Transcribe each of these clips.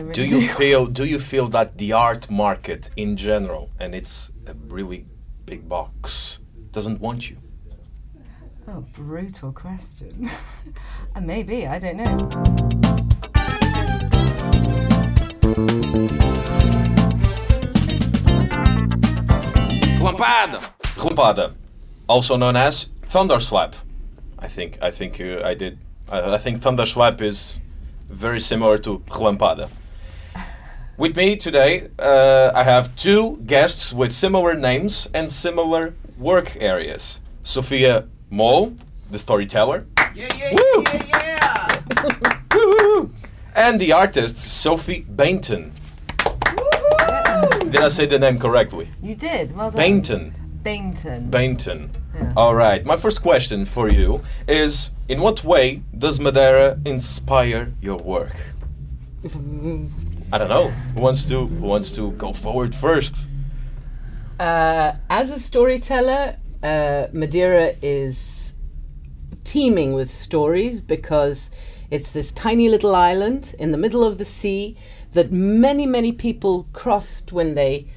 really Do you feel do you feel that the art market in general and it's a really big box doesn't want you? Oh, brutal question. maybe, I don't know. Lampada. Lampada, also known as Thunderslap. I think I think uh, I did. I, I think Thunderslap is very similar to Lampada. With me today, uh, I have two guests with similar names and similar work areas. Sophia Mol, the storyteller, Yeah, yeah, Woo! yeah, yeah. Woo-hoo! and the artist Sophie Bainton. Did I say the name correctly? You did, well done. Bainton. Bainton. Bainton. Yeah. All right. My first question for you is: In what way does Madeira inspire your work? I don't know. Who wants to Who wants to go forward first? Uh, as a storyteller, uh, Madeira is teeming with stories because it's this tiny little island in the middle of the sea that many, many people crossed when they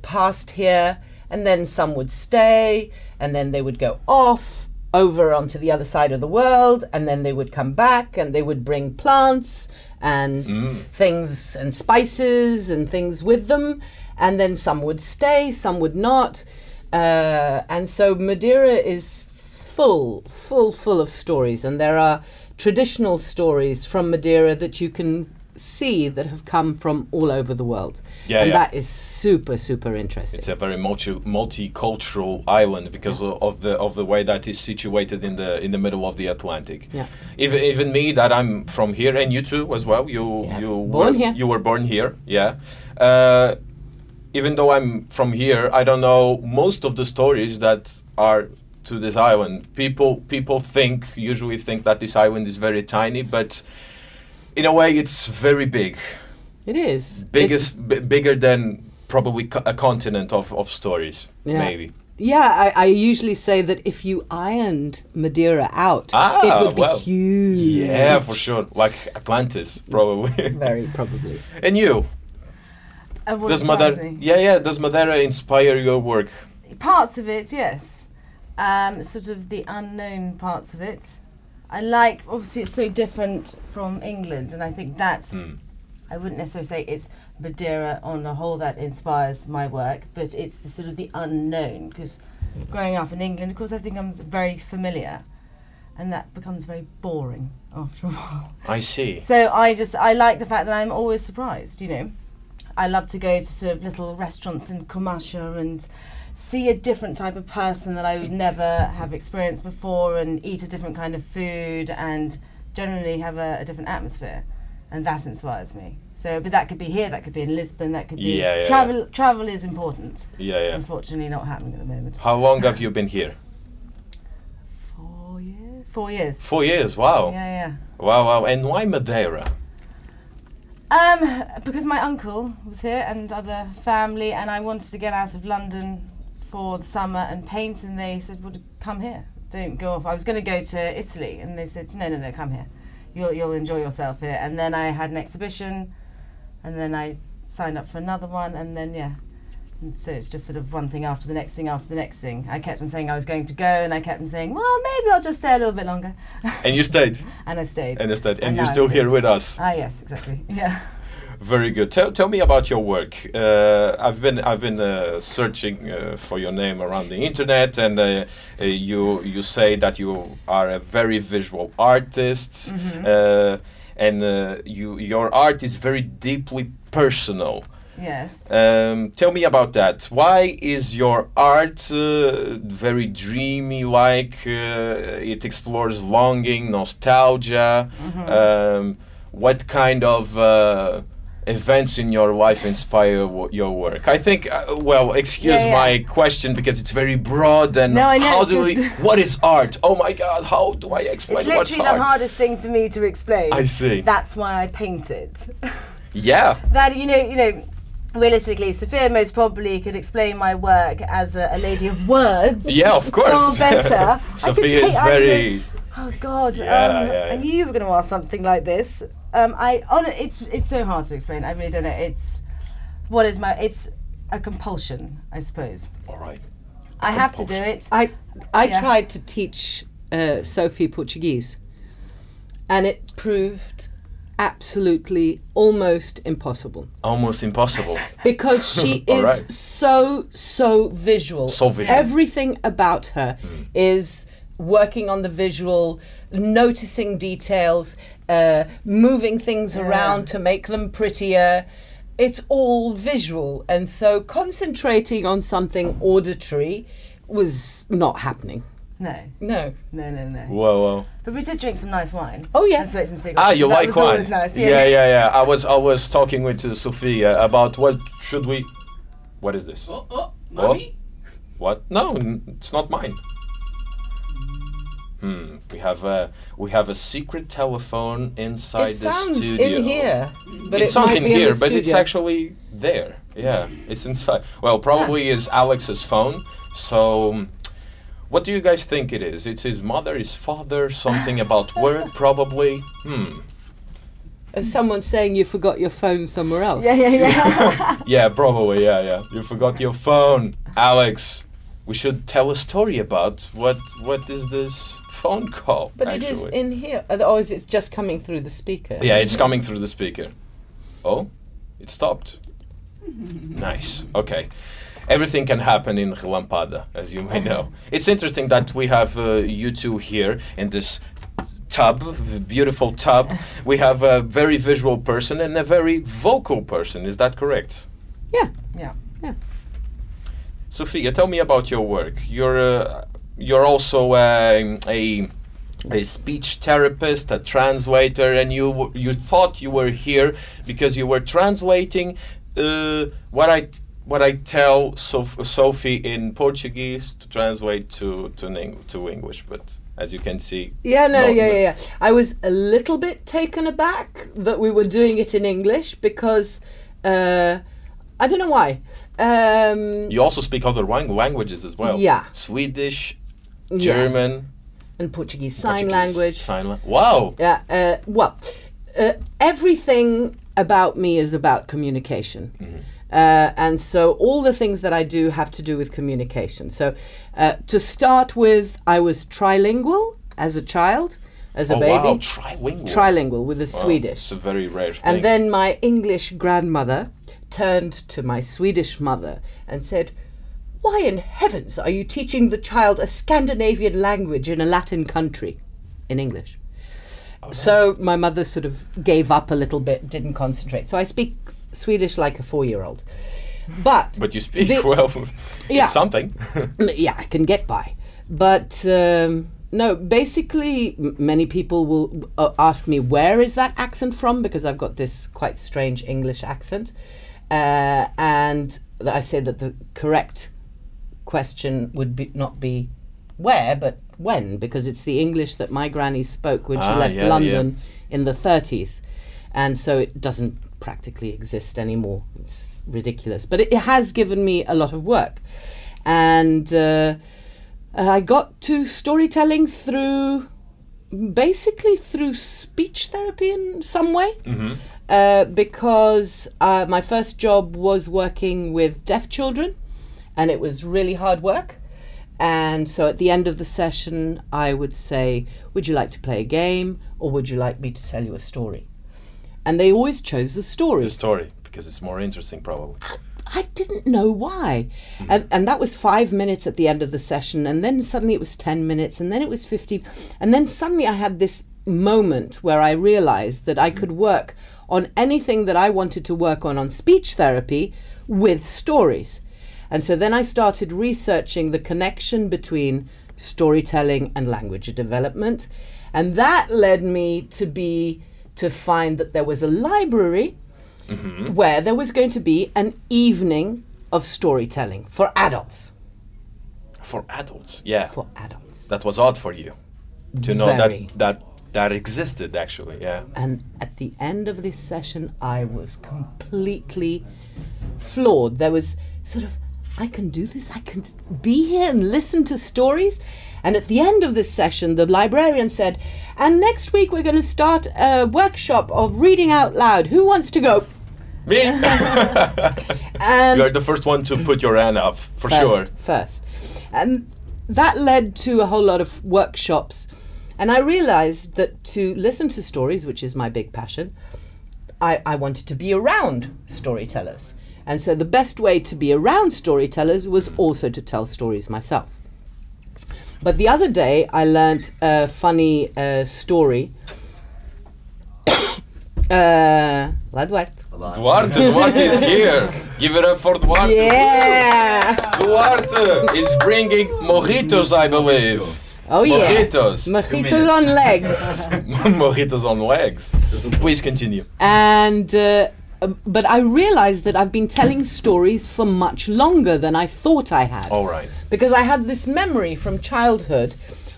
passed here, and then some would stay, and then they would go off over onto the other side of the world, and then they would come back and they would bring plants and things and spices and things with them, and then some would stay, some would not. Uh, and so Madeira is full, full, full of stories, and there are traditional stories from Madeira that you can see that have come from all over the world. Yeah, and yeah. that is super, super interesting. It's a very multi multicultural island because o- of the of the way that is situated in the in the middle of the Atlantic. Yeah. Even even me that I'm from here and you too as well. You Yeah. you Born were, here. You were born here. Yeah. Uh, even though I'm from here, I don't know most of the stories that are to this island. People people think usually think that this island is very tiny, but in a way it's very big. It is. Biggest b- bigger than probably co- a continent of, of stories. Yeah. Maybe. Yeah, I, I usually say that if you ironed Madeira out, Ah, it would be well. huge. Yeah, for sure. Like Atlantis, probably. Very probably. and you? And what Does Madeira? me? Yeah, yeah. Does Madeira inspire your work? Parts of it, yes. Um, sort of the unknown parts of it. I like, obviously, it's so different from England, and I think that's. Hmm. I wouldn't necessarily say it's Madeira on the whole that inspires my work, but it's the sort of the unknown. Because growing up in England, of course, everything becomes very familiar, and that becomes very boring after a while. I see. So I just I like the fact that I'm always surprised. You know, I love to go to sort of little restaurants in Camacha and see a different type of person that I would never have experienced before, and eat a different kind of food, and generally have a, a different atmosphere, and that inspires me. So, but that could be here, that could be in Lisbon, that could be Yeah, yeah, travel. Travel is important. Yeah, yeah. Unfortunately, not happening at the moment. How long have you been here? Four years. Four years. Four years. Wow. Yeah, yeah. Wow, wow. And why Madeira? Um, because my uncle was here and other family, and I wanted to get out of London for the summer and paint, and they said, "Well, come here. Don't go off." I was going to go to Italy, and they said, "No, no, no, come here. You'll you'll enjoy yourself here." And then I had an exhibition, and then I signed up for another one, and then yeah. And so it's just sort of one thing after the next thing after the next thing. I kept on saying I was going to go, and I kept on saying, "Well, maybe I'll just stay a little bit longer," And you stayed. and I've stayed. And instead, and And you're still here with us. ah, yes, exactly. Yeah. Very good. Tell, tell me about your work. Uh, I've been I've been uh, searching uh, for your name around the internet, and uh, uh, you you say that you are a very visual artist, uh, and uh, you your art is very deeply personal. Yes. Um, tell me about that. Why is your art uh, very dreamy? Like uh, it explores longing, nostalgia. Um, what kind of uh, events in your life inspire w- your work? I think. Uh, well, excuse Yeah, yeah. my question because it's very broad. And No, I know, how do we? What is art? Oh my God! How do I explain It's literally the art? hardest thing for me to explain. I see. That's why I painted. yeah. that you know, you know, realistically, Sophia most probably could explain my work as a, a lady of words. Yeah, of course. Far better. Sophia is very. Oh God! Yeah, um, yeah, I knew you were going to ask something like this. Um, I on it's it's so hard to explain. I really don't know. It's what is my? It's a compulsion, I suppose. All right. I have to do it. I I Yeah. tried to teach uh, Sophie Portuguese, and it proved absolutely almost impossible Almost impossible. because she is right. so so visual. So visual. Everything about her is working on the visual, noticing details, uh, moving things around to make them prettier. It's all visual, and so concentrating on something auditory was not happening. No, No. no, no, no. Whoa, whoa. But we did drink some nice wine. Oh, yeah. And smoked some cigarettes. Ah, so you like was wine? nice. Yeah, yeah, yeah, yeah. I was I was talking with uh, Sophia about what should we. What is this? Oh, oh, mommy. What? No, it's not mine. Hmm. We have a we have a secret telephone inside It the sounds studio. in here, but it, it, sounds might in be here, the but it's actually there. Yeah, it's inside. Well, probably is Alex's phone. So, um, what do you guys think it is? It's his mother, his father, something about work, probably. Hmm. As someone saying you forgot your phone somewhere else. yeah, yeah, yeah. Yeah, probably. Yeah, yeah. You forgot your phone, Alex. We should tell a story about what what is this phone call? But it is in here. Or is it just coming through the speaker? Yeah, it's coming through the speaker. Oh, it stopped. nice. Okay. Everything can happen in Relampada, as you may know. It's interesting that we have uh, you two here in this tub, beautiful tub. We have a very visual person and a very vocal person. Is that correct? Yeah. Yeah. yeah. Sophia, tell me about your work. You're uh, you're also um, a a speech therapist, a translator, and you you thought you were here because you were translating uh, what I what I tell Soph- Sophie in Portuguese to translate to to, Eng- to English. But as you can see, Yeah, no, yeah, yeah, yeah. I was a little bit taken aback that we were doing it in English because uh, I don't know why. Um, you also speak other lang- languages as well. Yeah. Swedish, yeah, German, and Portuguese sign Portuguese, language. Sign la- wow. Yeah. Uh, well, uh, everything about me is about communication. Uh, and so all the things that I do have to do with communication. So uh, to start with, I was trilingual as a child, as a oh baby. wow, trilingual. Trilingual with the Wow, Swedish. It's a very rare thing. And then my English grandmother turned to my Swedish mother and said, Why in heavens are you teaching the child a Scandinavian language in a Latin country in English? So my mother sort of gave up a little bit, didn't concentrate. So I speak Swedish like a four year old. But, But you speak The- well. Yeah. Something. yeah, I can get by. But um, no, basically, m- many people will uh, ask me, where is that accent from? Because I've got this quite strange English accent. Uh, and I say that the correct question would be not be where, but when, because it's the English that my granny spoke when she Ah, left yeah, yeah. London in the 30s. And so it doesn't practically exist anymore. It's ridiculous. But it, it has given me a lot of work. And uh, I got to storytelling through basically through speech therapy in some way. Uh, because uh, my first job was working with deaf children, and it was really hard work. And so at the end of the session, I would say, Would you like to play a game, or would you like me to tell you a story? And they always chose the story. the story because it's more interesting, probably. I didn't know why. Hmm. And, and that was five minutes at the end of the session. And then suddenly it was 10 minutes. And then it was 15. And then suddenly I had this moment where I realized that I hmm. could work on anything that I wanted to work on on speech therapy with stories. And so then I started researching the connection between storytelling and language development. And that led me to be to find that there was a library mm-hmm. where there was going to be an evening of storytelling for adults. For adults, yeah. For adults. that was odd for you to know that that that existed actually. Yeah. And at the end of this session, I was completely floored. There was sort of I can do this. I can be here and listen to stories. And at the end of this session, the librarian said, And next week we're going to start a workshop of reading out loud. Who wants to go? Me? And you are the first one to put your hand up, for first, sure. First. And that led to a whole lot of workshops. And I realized that to listen to stories, which is my big passion, I, I wanted to be around storytellers. And so the best way to be around storytellers was also to tell stories myself. But the other day, I learned a funny uh, story. uh, Duarte. Duarte, Duarte is here. Give it up for Duarte. Yeah! Duarte is bringing mojitos, I believe. Oh yeah. Mojitos. Mojitos on legs. mojitos on legs. Please continue. and uh, but I realized that I've been telling stories for much longer than I thought I had. All right. Because I had this memory from childhood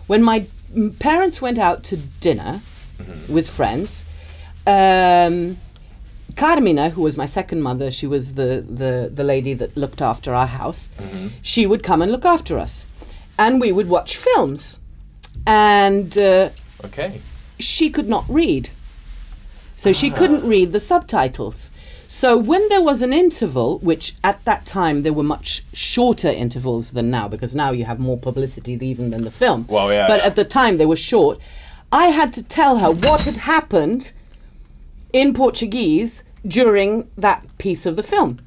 when my parents went out to dinner with friends. Um, Carmina, who was my second mother, she was the, the, the lady that looked after our house, she would come and look after us. And we would watch films. And uh, Okay. she could not read. So she couldn't read the subtitles. So when there was an interval, which at that time there were much shorter intervals than now, because now you have more publicity even than the film. Well, yeah, But yeah. at the time they were short. I had to tell her what had happened in Portuguese during that piece of the film.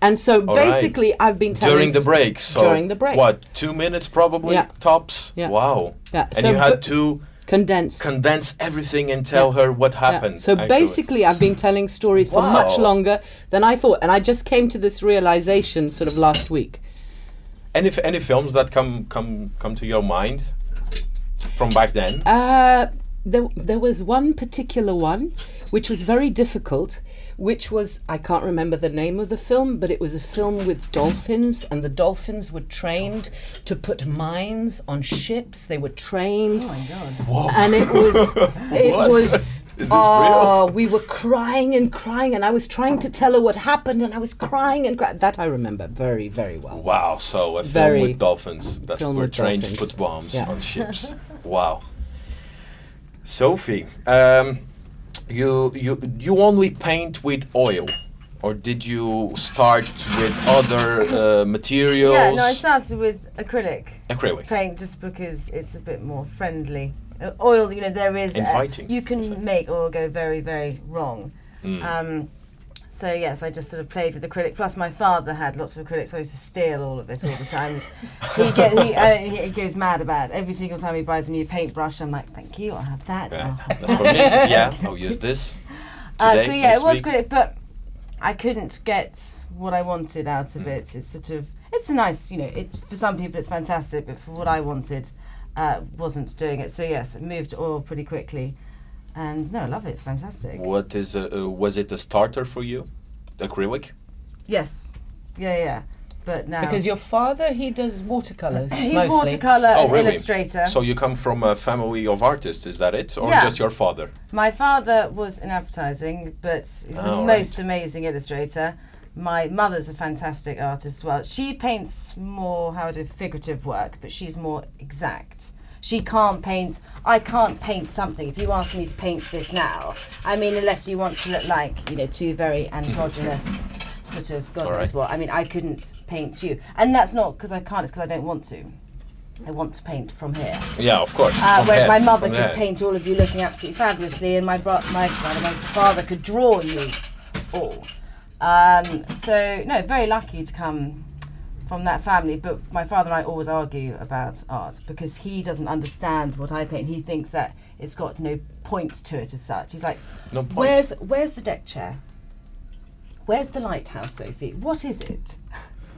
And so All right. basically I've been telling During the break. So during the break. What, two minutes probably? Yeah. Tops? Yeah. Wow. Yeah, And so you had to condense. condense everything and tell her what Yeah. happened. So actually. basically, I've been telling stories for much longer than I thought, and I just came to this realization sort of last week. Any, f- any films that come, come, come to your mind from back then? Uh, there, there was one particular one which was very difficult, which was I can't remember the name of the film, but it was a film with dolphins, and the dolphins were trained to put mines on ships. They were trained. Oh my god. Whoa. and it was it was Is this oh we were crying and crying and i was trying to tell her what happened and i was crying and crying. that i remember very very well Wow, so a film with dolphins that film were trained dolphins. to put bombs Yeah. on ships. wow. Sophie, um, you you you only paint with oil, or did you start with other uh, materials? Yeah, no, I started with acrylic Acrylic. paint just because it's a bit more friendly. Uh, oil, you know, there is. uh, Inviting, you can make oil go very, very wrong. Mm. Um, so yes, I just sort of played with the acrylic. Plus, my father had lots of acrylic, so I used to steal all of it all the time. he, get, he, uh, he goes mad about it. every single time he buys a new paintbrush. I'm like, thank you, I'll have that. Yeah, I'll have that's for me. Yeah, I'll use this. Uh, so yeah, it was week. great, but I couldn't get what I wanted out of it. It's sort of it's a nice, you know, it's for some people it's fantastic, but for what I wanted, uh, wasn't doing it. So yes, it moved to oil pretty quickly, and no, I love it. It's fantastic. What is a, uh, was it a starter for you? Acrylic. Yes, yeah, yeah. But now because your father he does watercolors he's mostly. watercolor Oh, really? illustrator. So you come from a family of artists, is that it, or Yeah. just your father? My father was in advertising, but he's the Oh, most right. amazing illustrator. My mother's a fantastic artist as well. She paints more how to figurative work, but she's more exact. She can't paint. I can't paint something. If you ask me to paint this now, I mean, unless you want to look like you know two very androgynous sort of God knows right. what. I mean, I couldn't paint you, and that's not because I can't. It's because I don't want to. I want to paint from here. Yeah, of course. Uh, whereas head, my mother could head. paint all of you looking absolutely fabulously, and my bro- my, my father could draw you all. Um, so no, very lucky to come from that family. But my father and I always argue about art because he doesn't understand what I paint. He thinks that it's got no point to it as such. He's like, No "Where's where's the deck chair? Where's the lighthouse, Sophie? What is it?"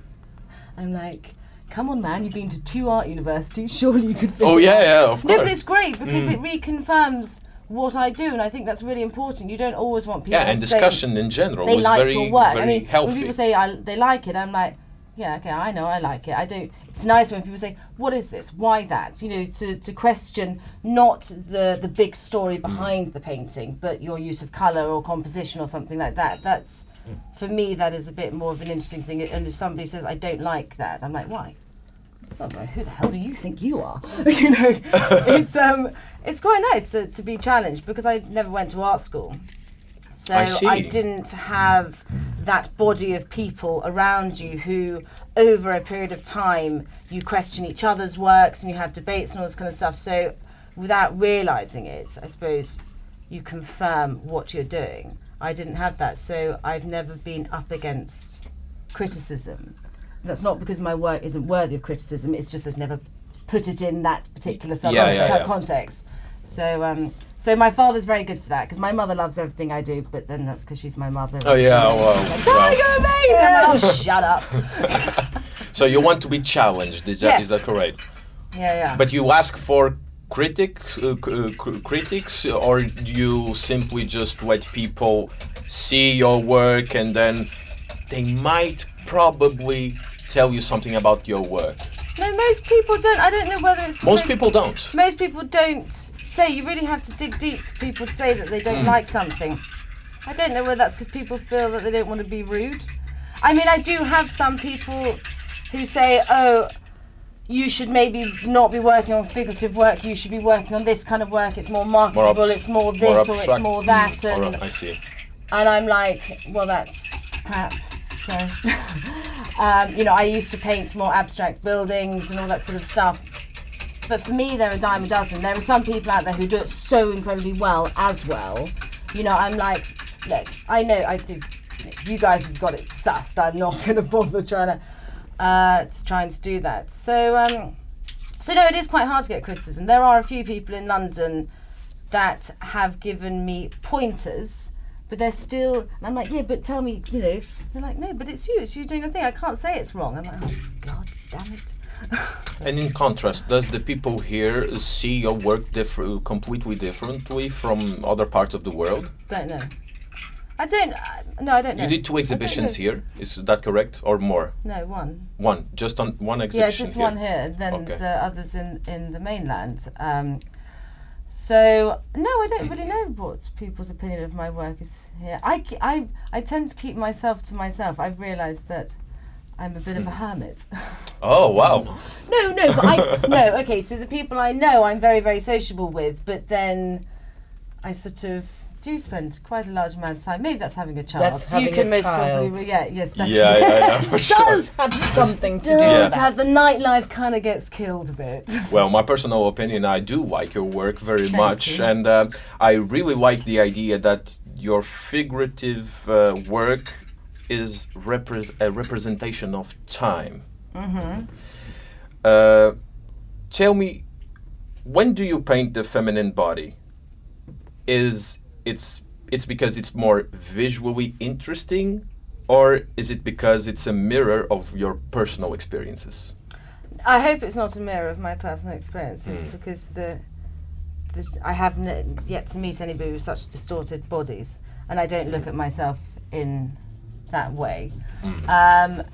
I'm like. Come on, man! You've been to two art universities. Surely you could. Figure Oh yeah, yeah, of course. No, but it's great because it mm. reconfirms what I do, and I think that's really important. You don't always want people. yeah, and discussion in general They was like very, your work. very I mean, healthy. when people say I, they like it, I'm like, yeah, okay, I know, I like it. I don't. It's nice when people say, "What is this? Why that?" You know, to, to question not the the big story behind the painting, but your use of color or composition or something like that. That's for me, that is a bit more of an interesting thing. And if somebody says, I don't like that, I'm like, why? But who the hell do you think you are? you know, it's um, it's quite nice to, to be challenged because I never went to art school, so I see. didn't have that body of people around you who, over a period of time, you question each other's works and you have debates and all this kind of stuff. So, without realizing it, I suppose you confirm what you're doing. I didn't have that, so I've never been up against criticism. That's not because my work isn't worthy of criticism. It's just I've never put it in that particular sub- Yeah, yeah, type yeah. So, um, so my father's very good for that because my mother loves everything I do, but then that's because she's my mother. Oh yeah, well, Like, well. "Darling, you're amazing! I'm like, oh, shut up. So you want to be challenged? Is that is Yes. that correct? Yeah, yeah. But you ask for critics, uh, uh, cr- critics, or you simply just let people see your work and then they might probably tell you something about your work. no, most people don't. I don't know whether it's Most they- people don't. most people don't say you really have to dig deep for people to say that they don't like something. I don't know whether that's because people feel that they don't want to be rude. I mean i do have some people who say oh you should maybe not be working on figurative work you should be working on this kind of work it's more marketable abs- it's more more this or it's more that Or, and, I see. and i'm like well that's crap. So um, you know i used to paint more abstract buildings and all that sort of stuff but for me, they're a dime a dozen. There are some people out there who do it so incredibly well as well. You know, I'm like, look, I know I do. You guys have got it sussed. I'm not going to bother trying to uh, to trying to do that. So, um, so no, it is quite hard to get criticism. There are a few people in London that have given me pointers, but they're still. I'm like, yeah, but tell me, you know. They're like, no, but it's you. It's you doing a thing. I can't say it's wrong. I'm like, oh God, damn it. And in contrast, does the people here see your work differ- completely differently from other parts of the world? Don't know. I don't. Uh, no, I don't know. You did two exhibitions here, is that correct, or more? No, one. One, just on one exhibition. Yeah, just here. one here. Then Okay. the others in in the mainland. Um, so no, I don't really know what people's opinion of my work is here. I, I, I tend to keep myself to myself. I've realised that I'm a bit of a hermit. Oh wow! no, no, but I no. Okay, so the people I know, I'm very very sociable with, but then I sort of do spend quite a large amount of time. Maybe that's having a child. That's you having can a most child. probably yeah yes that's Yeah, yeah, yeah, for sure. does have something to do does with that. have the nightlife kind of gets killed a bit. Well, my personal opinion, I do like your work very Thank much, you. and uh, I really like the idea that your figurative uh, work is repres- a representation of time. Mm-hmm. Uh, tell me, when do you paint the feminine body? Is it's it's because it's more visually interesting, or is it because it's a mirror of your personal experiences? I hope it's not a mirror of my personal experiences Hmm. because the, the I haven't yet to meet anybody with such distorted bodies, and I don't look at myself in that way. Hmm. Um,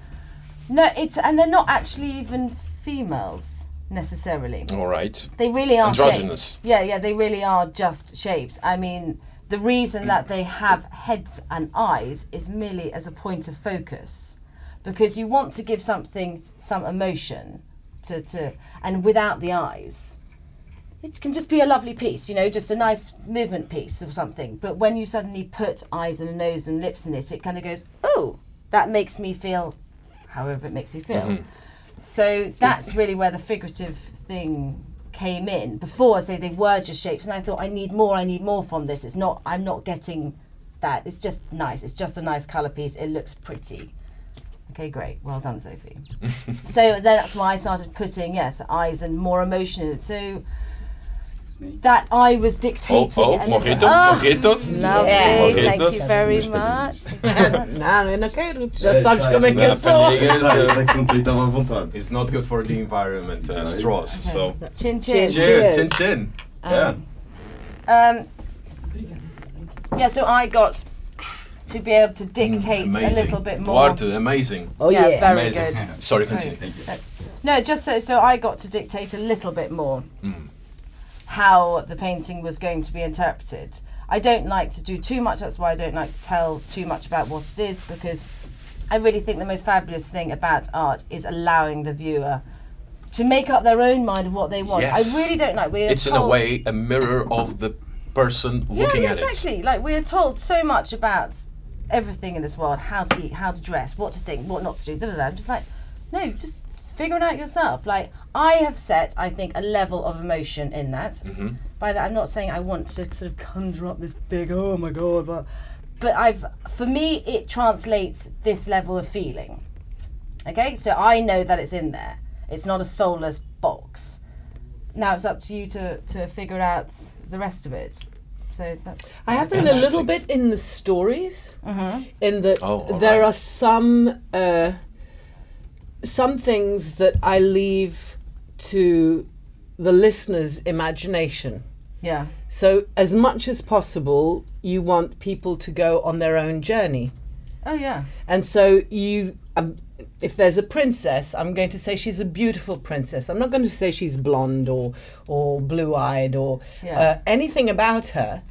no, it's and they're not actually even females necessarily. All right. They really are Androgynous. shapes. Yeah, yeah, they really are just shapes. I mean, the reason that they have heads and eyes is merely as a point of focus, because you want to give something some emotion to, to and without the eyes. It can just be a lovely piece, you know, just a nice movement piece or something. But when you suddenly put eyes and a nose and lips in it, it kind of goes, oh, that makes me feel however it makes you feel. Mm-hmm. So that's really where the figurative thing came in. Before I say they were just shapes, and I thought I need more, I need more from this. It's not, I'm not getting that. It's just nice. It's just a nice colour piece. It looks pretty. Okay, great. Well done, Sophie. so then that's why I started putting yes eyes and more emotion in it. So that I was Oh, dictating. oh, it a little- mojito, Ah, mojitos. Lovely. Yeah. Thank Mojitos. you very much. Não, eu não quero. Tu já sabes como é que eu Não, sou. pandinha. Sai, sai com tudo, estava à vontade. It's not good for the environment, uh, straws. So, Chin chin. cheers, Cheers. chin chin. Yeah. Um, yeah, so I got to be able to dictate a little bit more. Duarte, amazing. Oh yeah, yeah. very amazing. good. Sorry, continue. No, just so so I got to dictate a little bit more Mm. How the painting was going to be interpreted. I don't like to do too much. That's why I don't like to tell too much about what it is because I really think the most fabulous thing about art is allowing the viewer to make up their own mind of what they want. Yes. I really don't like. We're It's in a way a mirror of the person looking yeah, at it. exactly. Like we are told so much about everything in this world: how to eat, how to dress, what to think, what not to do. Da, da, da. I'm just like, no, just figure it out yourself. Like I have set, I think, a level of emotion in that. Mm-hmm. By that, I'm not saying I want to sort of conjure up this big, oh my god, but, but I've, for me, it translates this level of feeling. Okay, so I know that it's in there. It's not a soulless box. Now it's up to you to, to figure out the rest of it. So that's. I have that a little bit in the stories, in that Oh, there right. are some uh, some things that I leave to the listener's imagination. Yeah. So, as much as possible, you want people to go on their own journey. Oh yeah. And so you, um, if there's a princess, I'm going to say she's a beautiful princess. I'm not going to say she's blonde or or blue-eyed or Yeah. uh, anything about her,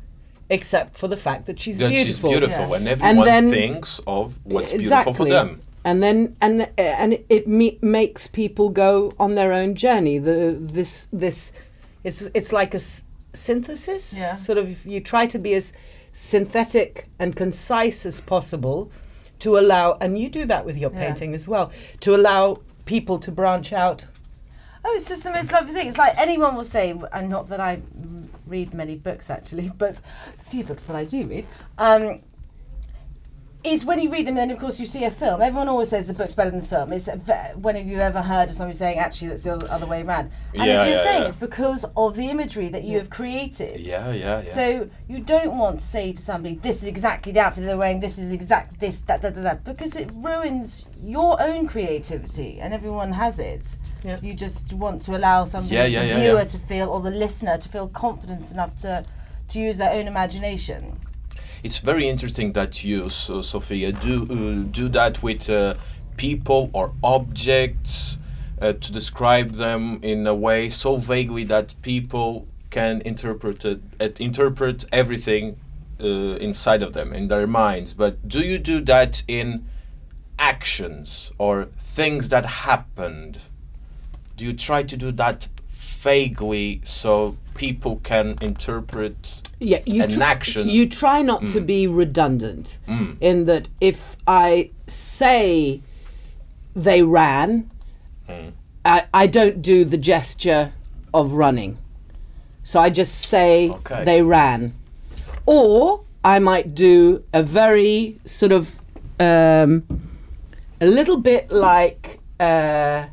except for the fact that she's That she's beautiful. beautiful, Yeah. and everyone then- thinks of what's exactly. beautiful for them. And then and and it me- makes people go on their own journey. The this this it's it's like a s- synthesis. Yeah. Sort of you try to be as synthetic and concise as possible to allow and you do that with your Yeah. painting as well to allow people to branch out. Oh, it's just the most lovely thing. It's like anyone will say, and not that I read many books actually, but the few books that I do read, um, is when you read them, then of course you see a film. Everyone always says the book's better than the film. It's ve- when have you ever heard of somebody saying actually that's the other- other way around? And Yeah, as you're yeah, saying, yeah. it's because of the imagery that you have created. Yeah, yeah, yeah. So you don't want to say to somebody, "This is exactly the outfit they're wearing. This is exact this that that that,", that," because it ruins your own creativity, and everyone has it. Yeah. You just want to allow somebody, Yeah, yeah, the yeah, viewer, yeah. to feel, or the listener to feel confident enough to to use their own imagination. It's very interesting that you, so, Sophia, do uh, do that with uh, people or objects uh, to describe them in a way so vaguely that people can interpret it, interpret everything uh, inside of them in their minds. But do you do that in actions or things that happened? Do you try to do that vaguely so people can interpret Yeah, you an tr- action. You try not to be redundant in that if I say they ran, I, I don't do the gesture of running. So I just say Okay. they ran. Or I might do a very sort of um, a little bit like uh,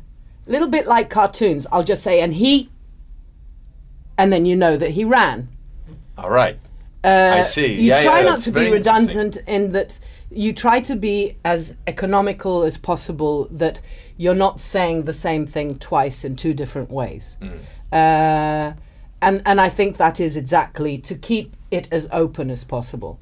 a little bit like cartoons. I'll just say and he and then you know that he ran. All right. Uh, I see. You Yeah, try yeah, not to be redundant in that you try to be as economical as possible. That you're not saying the same thing twice in two different ways. Mm. Uh, and and I think that is exactly to keep it as open as possible.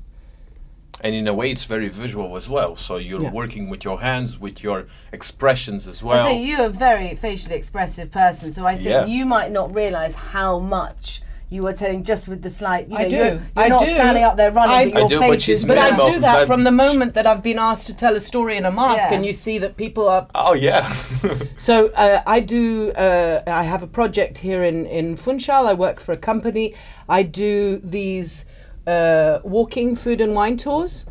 And in a way, it's very visual as well. So you're Yeah. working with your hands, with your expressions as I well. say you're a very facially expressive person, so I think Yeah. you might not realise how much you are telling just with the slight. You I do. You're, you're I not do. standing up there running, I- but I your do, face but she's But I do that that- from the moment that I've been asked to tell a story in a mask, Yeah. and you see that people are oh yeah. So uh, I do. Uh, I have a project here in in Funchal. I work for a company. I do these uh, walking food and wine tours,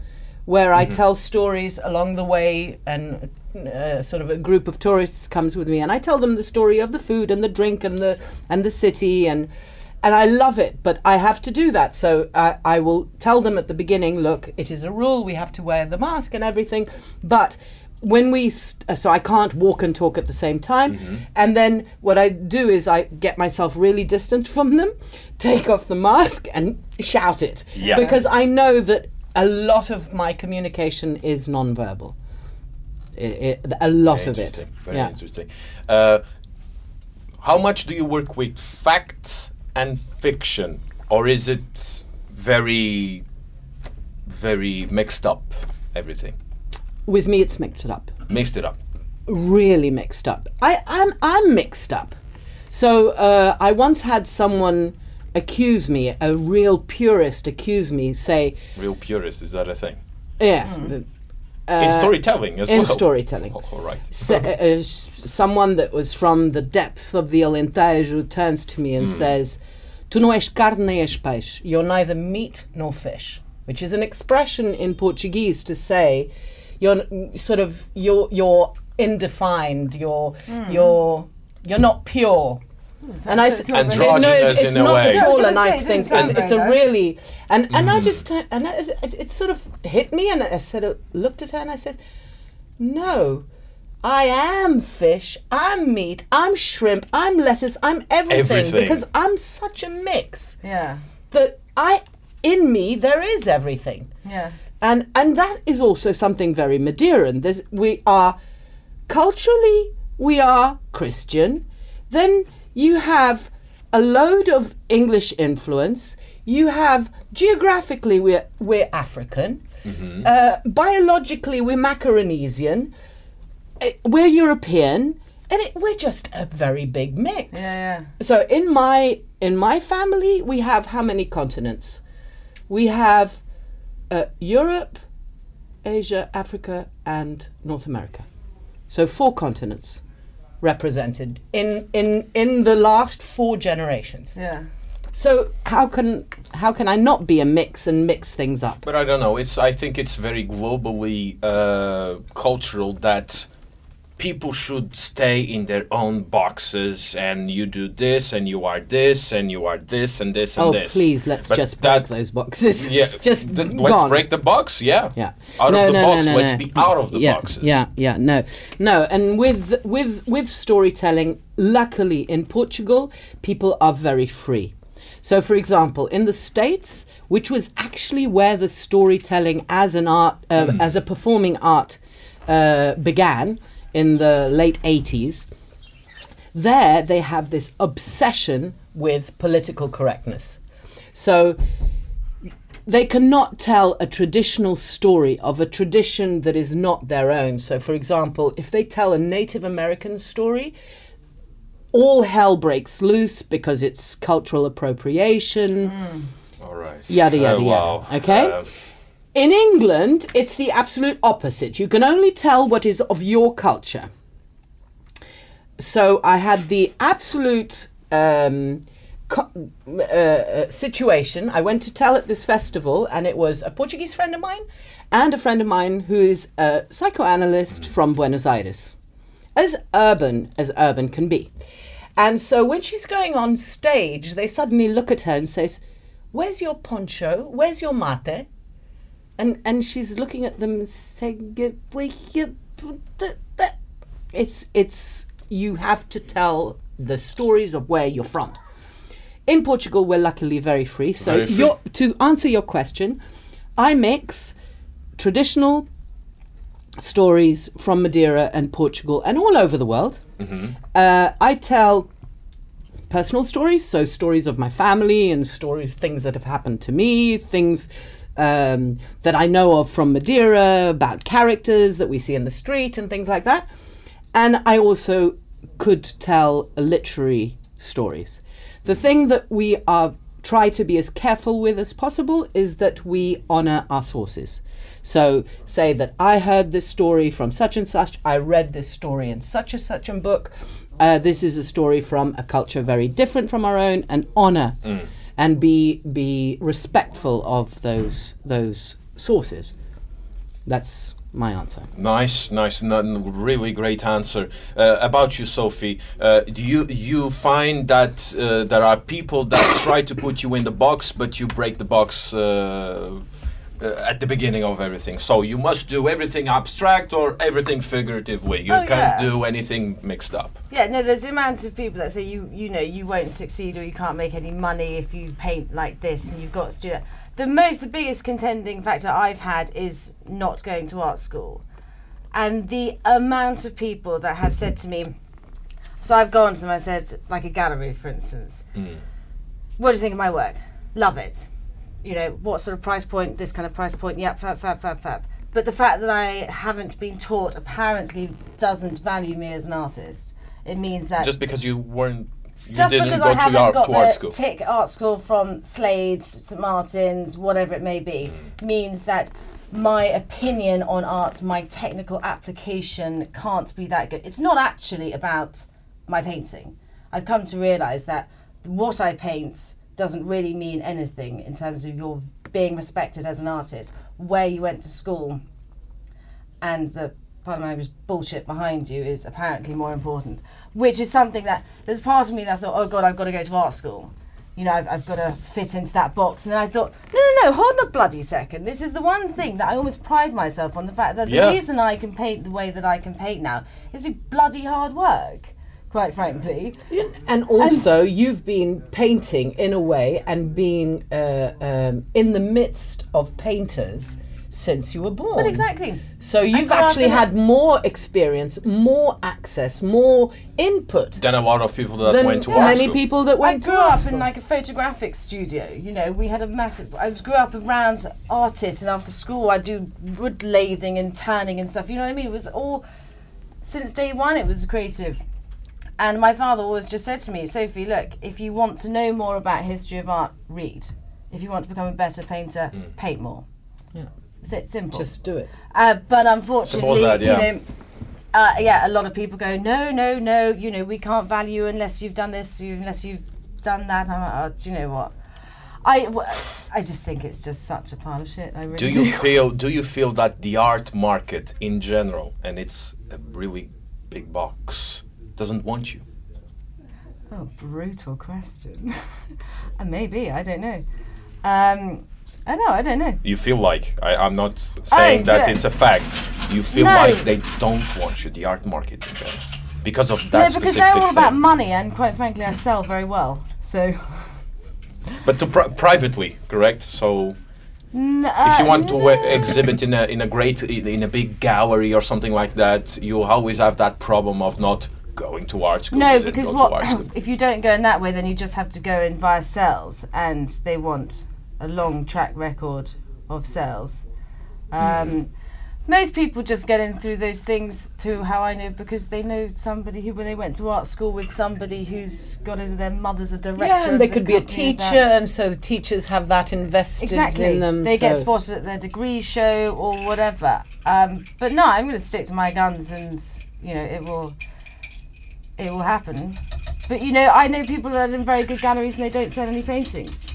where I tell stories along the way, and uh, sort of a group of tourists comes with me, and I tell them the story of the food and the drink and the and the city and. And I love it, but I have to do that. So I, I will tell them at the beginning look, it is a rule, we have to wear the mask and everything. But when we st- uh, so I can't walk and talk at the same time and then what I do is I get myself really distant from them take off the mask and shout it Yeah. because I know that a lot of my communication is nonverbal it, it, a lot Very of it interesting. Very yeah interesting. Uh, how much do you work with facts and fiction, or is it very, very mixed up? Everything with me it's mixed it up mixed it up. really mixed up. I, I'm I'm mixed up. So uh, I once had someone accuse me, a real purist accuse me, say, Real purist, is that a thing? yeah, the- in storytelling as Uh, in well. storytelling. Oh, all right. s- uh, uh, someone that was from the depths of the Alentejo turns to me and says, Tu não és carne nem és peixe. You're neither meat nor fish, which is an expression in Portuguese to say you're sort of you're you're indefined. You're you're you're not pure. And I So s- it's not very- no, it's, Androgynous it's in a not way. at all Yeah, I a was gonna nice say, it thing. It's, it's a really and and I just and I, it, it sort of hit me and I said, uh, looked at her and I said, no, I am fish, I'm meat, I'm shrimp, I'm lettuce, I'm everything, Everything. because I'm such a mix Yeah. that I in me there is everything. Yeah. And and that is also something very Madeiran. There's we are culturally we are Christian. Then you have a load of English influence. You have geographically we're we're African. Uh, biologically we're Macaronesian. Uh, We're European, and it, we're just a very big mix. Yeah, yeah. So in my in my family, we have how many continents? We have uh, Europe, Asia, Africa, and North America. So four continents represented in in in the last four generations. Yeah. So how can how can I not be a mix and mix things up? But I don't know. It's I think it's very globally uh, cultural that people should stay in their own boxes and you do this and you are this and you are this and this and this. Oh this. please, let's But just break that- those boxes. Yeah, just th- let's break the box. Yeah, Yeah. Out No, of the no, box. no, let's be out of the yeah, boxes. Yeah, yeah, no, no. And with with with storytelling, luckily in Portugal, people are very free. So, for example, in the States, which was actually where the storytelling as an art, uh, as a performing art, uh, began in the late '80s, there they have this obsession with political correctness. So they cannot tell a traditional story of a tradition that is not their own. So, for example, if they tell a Native American story, all hell breaks loose because it's cultural appropriation, All right. yada, yada, wow. yada. Okay? Uh, In England, it's the absolute opposite. You can only tell what is of your culture. So I had the absolute um, co- uh, uh, situation. I went to tell at this festival, and it was a Portuguese friend of mine and a friend of mine who is a psychoanalyst from Buenos Aires, as urban as urban can be. And so when she's going on stage, they suddenly look at her and says, "Where's your poncho? Where's your mate?" And and she's looking at them saying it's it's you have to tell the stories of where you're from. In portugal we're luckily very free. So Very free. your to answer your question i mix traditional stories from madeira and portugal and all over the world. Uh, i tell personal stories, so stories of my family and stories, things that have happened to me, things um, that I know of from Madeira, about characters that we see in the street and things like that. And I also could tell literary stories. The thing that we are try to be as careful with as possible is that we honor our sources. So say that I heard this story from such and such, I read this story in such and such a book. Uh, this is a story from a culture very different from our own, and honor and be be respectful of those those sources. That's my answer. Nice, nice, really great answer. Uh, about you, Sophie, uh, do you you find that uh, there are people that try to put you in the box, but you break the box uh, at the beginning of everything? So you must do everything abstract or everything figuratively. You Oh, can't yeah. do anything mixed up. Yeah, no, there's amounts of people that say you you know you won't succeed or you can't make any money if you paint like this and you've got to do that. The most, the biggest contending factor I've had is not going to art school, and the amount of people that have said to me. So I've gone to them. I said, like a gallery, for instance. What do you think of my work? Love it. You know, what sort of price point? This kind of price point? Yep, fab, fab, fab, fab. But the fact that I haven't been taught apparently doesn't value me as an artist. It means that Just because you weren't You Just didn't because go I to, haven't art, got to art the school. tick art school from Slade, St Martin's, whatever it may be, Mm. means that my opinion on art, my technical application can't be that good. It's not actually about my painting. I've come to realise that what I paint doesn't really mean anything in terms of your being respected as an artist, where you went to school, and the pardon my language bullshit behind you is apparently more important. Which is something that there's part of me that thought, oh god, I've got to go to art school. You know, I've, I've got to fit into that box. And then I thought, no, no, no, hold on a bloody second. This is the one thing that I almost pride myself on the fact that the reason I can paint the way that I can paint now is through bloody hard work, quite frankly. And also, you've been painting in a way and being uh, um, in the midst of painters since you were born. But exactly. So you've actually in a- had more experience, more access, more input than a lot of people that went to art many school. people that went. I went grew to art up school. in like a photographic studio. You know, we had a massive. I was grew up around artists, and after school, I do wood lathing and turning and stuff. You know what I mean? It was all since day one. It was creative, and my father always just said to me, "Sophie, look, if you want to know more about history of art, read. If you want to become a better painter, paint more." Yeah. It's simple. Just do it. Uh, but unfortunately, that, yeah. you know, uh, yeah, a lot of people go, no, no, no, you know, we can't value unless you've done this, you, unless you've done that. I'm like, oh, do you know what? I, w- I just think it's just such a pile of shit. I really Do you feel do you feel that the art market in general and it's a really big box doesn't want you? Oh, brutal question. Uh, Maybe I don't know. Um, I know I don't know. You feel like I, I'm not s- saying that it's a fact. You feel No. like they don't want you, the art market in general, because of that no, because specific they're all about money, and quite frankly, I sell very well. So, But to pri- privately, correct? So N- if you uh, want to no. uh, exhibit in a in a great in, in a big gallery or something like that, you always have that problem of not going to art school. No, because what art if you don't go in that way, then you just have to go in via sales, and they want a long track record of sales. Um, most people just get in through those things through how I know because they know somebody who, when they went to art school with somebody who's got into their mother's a director. Yeah, and they the could be a teacher, and so the teachers have that invested Exactly. in them. they get spotted at their degree show or whatever. Um, but no, I'm going to stick to my guns, and you know it will, it will happen. But you know, I know people that are in very good galleries and they don't sell any paintings.